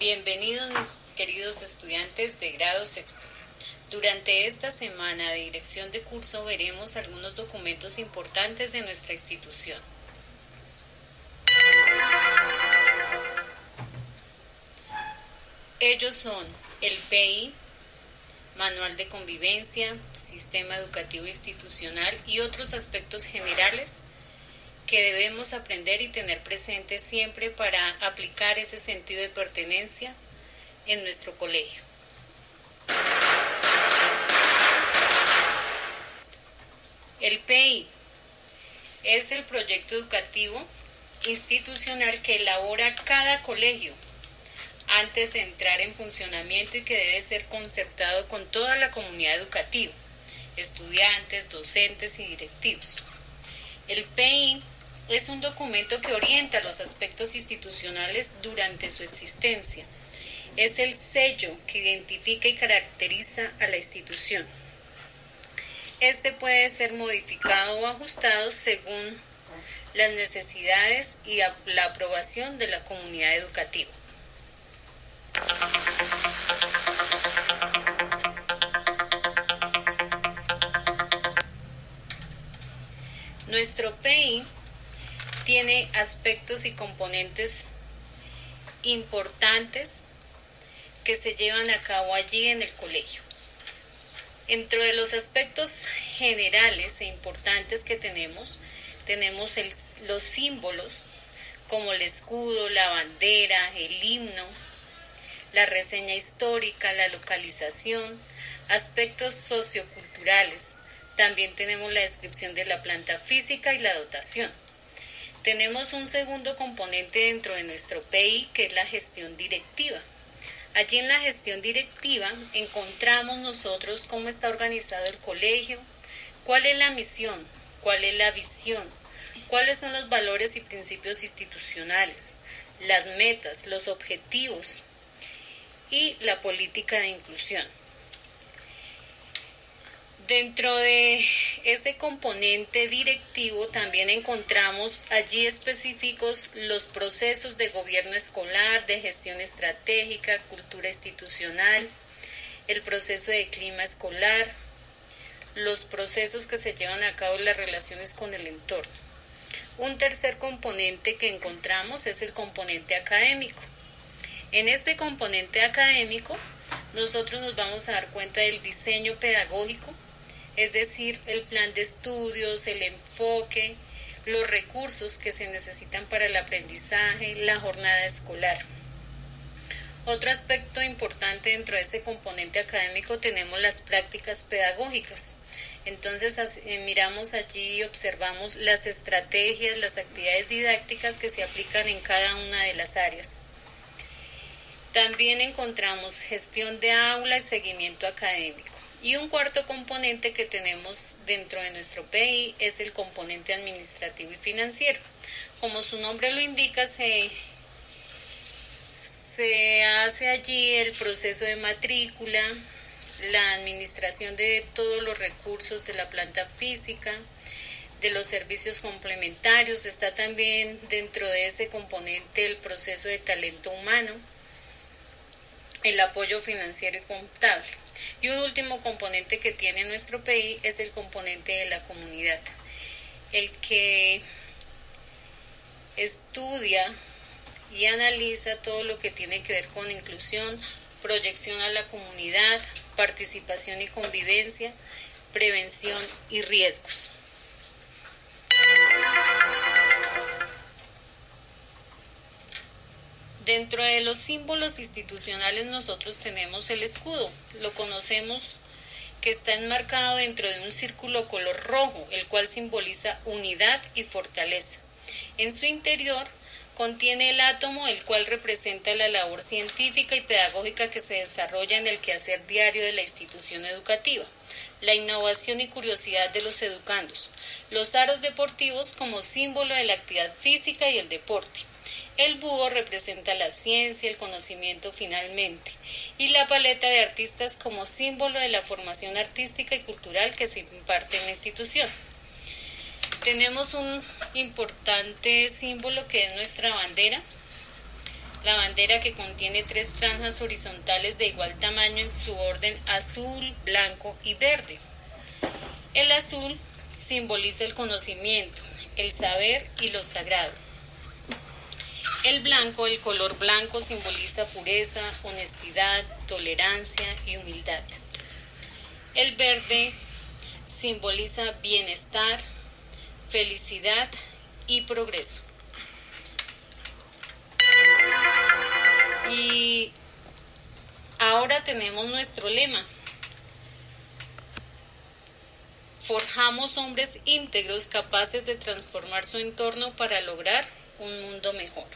Bienvenidos mis queridos estudiantes de grado sexto. Durante esta semana de dirección de curso veremos algunos documentos importantes de nuestra institución. Ellos son el PI, Manual de Convivencia, Sistema Educativo Institucional y otros aspectos generales que debemos aprender y tener presente siempre para aplicar ese sentido de pertenencia en nuestro colegio. El PI es el proyecto educativo institucional que elabora cada colegio antes de entrar en funcionamiento y que debe ser concertado con toda la comunidad educativa, estudiantes, docentes y directivos. El PI es un documento que orienta los aspectos institucionales durante su existencia. Es el sello que identifica y caracteriza a la institución. Este puede ser modificado o ajustado según las necesidades y la aprobación de la comunidad educativa. Nuestro PI tiene aspectos y componentes importantes que se llevan a cabo allí en el colegio. Dentro de los aspectos generales e importantes que tenemos, tenemos los símbolos como el escudo, la bandera, el himno, la reseña histórica, la localización, aspectos socioculturales. También tenemos la descripción de la planta física y la dotación. Tenemos un segundo componente dentro de nuestro PI que es la gestión directiva. Allí en la gestión directiva encontramos nosotros cómo está organizado el colegio, cuál es la misión, cuál es la visión, cuáles son los valores y principios institucionales, las metas, los objetivos y la política de inclusión. Dentro de ese componente directivo también encontramos allí específicos los procesos de gobierno escolar, de gestión estratégica, cultura institucional, el proceso de clima escolar, los procesos que se llevan a cabo en las relaciones con el entorno. Un tercer componente que encontramos es el componente académico. En este componente académico, nosotros nos vamos a dar cuenta del diseño pedagógico, es decir, el plan de estudios, el enfoque, los recursos que se necesitan para el aprendizaje, la jornada escolar. Otro aspecto importante dentro de ese componente académico tenemos las prácticas pedagógicas. Entonces eh, miramos allí y observamos las estrategias, las actividades didácticas que se aplican en cada una de las áreas. También encontramos gestión de aula y seguimiento académico. Y un cuarto componente que tenemos dentro de nuestro PI es el componente administrativo y financiero. Como su nombre lo indica, se, se hace allí el proceso de matrícula, la administración de todos los recursos de la planta física, de los servicios complementarios, está también dentro de ese componente el proceso de talento humano el apoyo financiero y contable. Y un último componente que tiene nuestro PI es el componente de la comunidad, el que estudia y analiza todo lo que tiene que ver con inclusión, proyección a la comunidad, participación y convivencia, prevención y riesgos. Dentro de los símbolos institucionales nosotros tenemos el escudo. Lo conocemos que está enmarcado dentro de un círculo color rojo, el cual simboliza unidad y fortaleza. En su interior contiene el átomo, el cual representa la labor científica y pedagógica que se desarrolla en el quehacer diario de la institución educativa, la innovación y curiosidad de los educandos, los aros deportivos como símbolo de la actividad física y el deporte, el búho representa la ciencia, el conocimiento finalmente, y la paleta de artistas como símbolo de la formación artística y cultural que se imparte en la institución. Tenemos un importante símbolo que es nuestra bandera, La bandera que contiene tres franjas horizontales de igual tamaño en su orden azul, blanco y verde. El azul simboliza el conocimiento, el saber y lo sagrado. El blanco, el color blanco simboliza pureza, honestidad, tolerancia y humildad. El verde simboliza bienestar, felicidad y progreso. Y ahora tenemos nuestro lema. Forjamos hombres íntegros capaces de transformar su entorno para lograr un mundo mejor.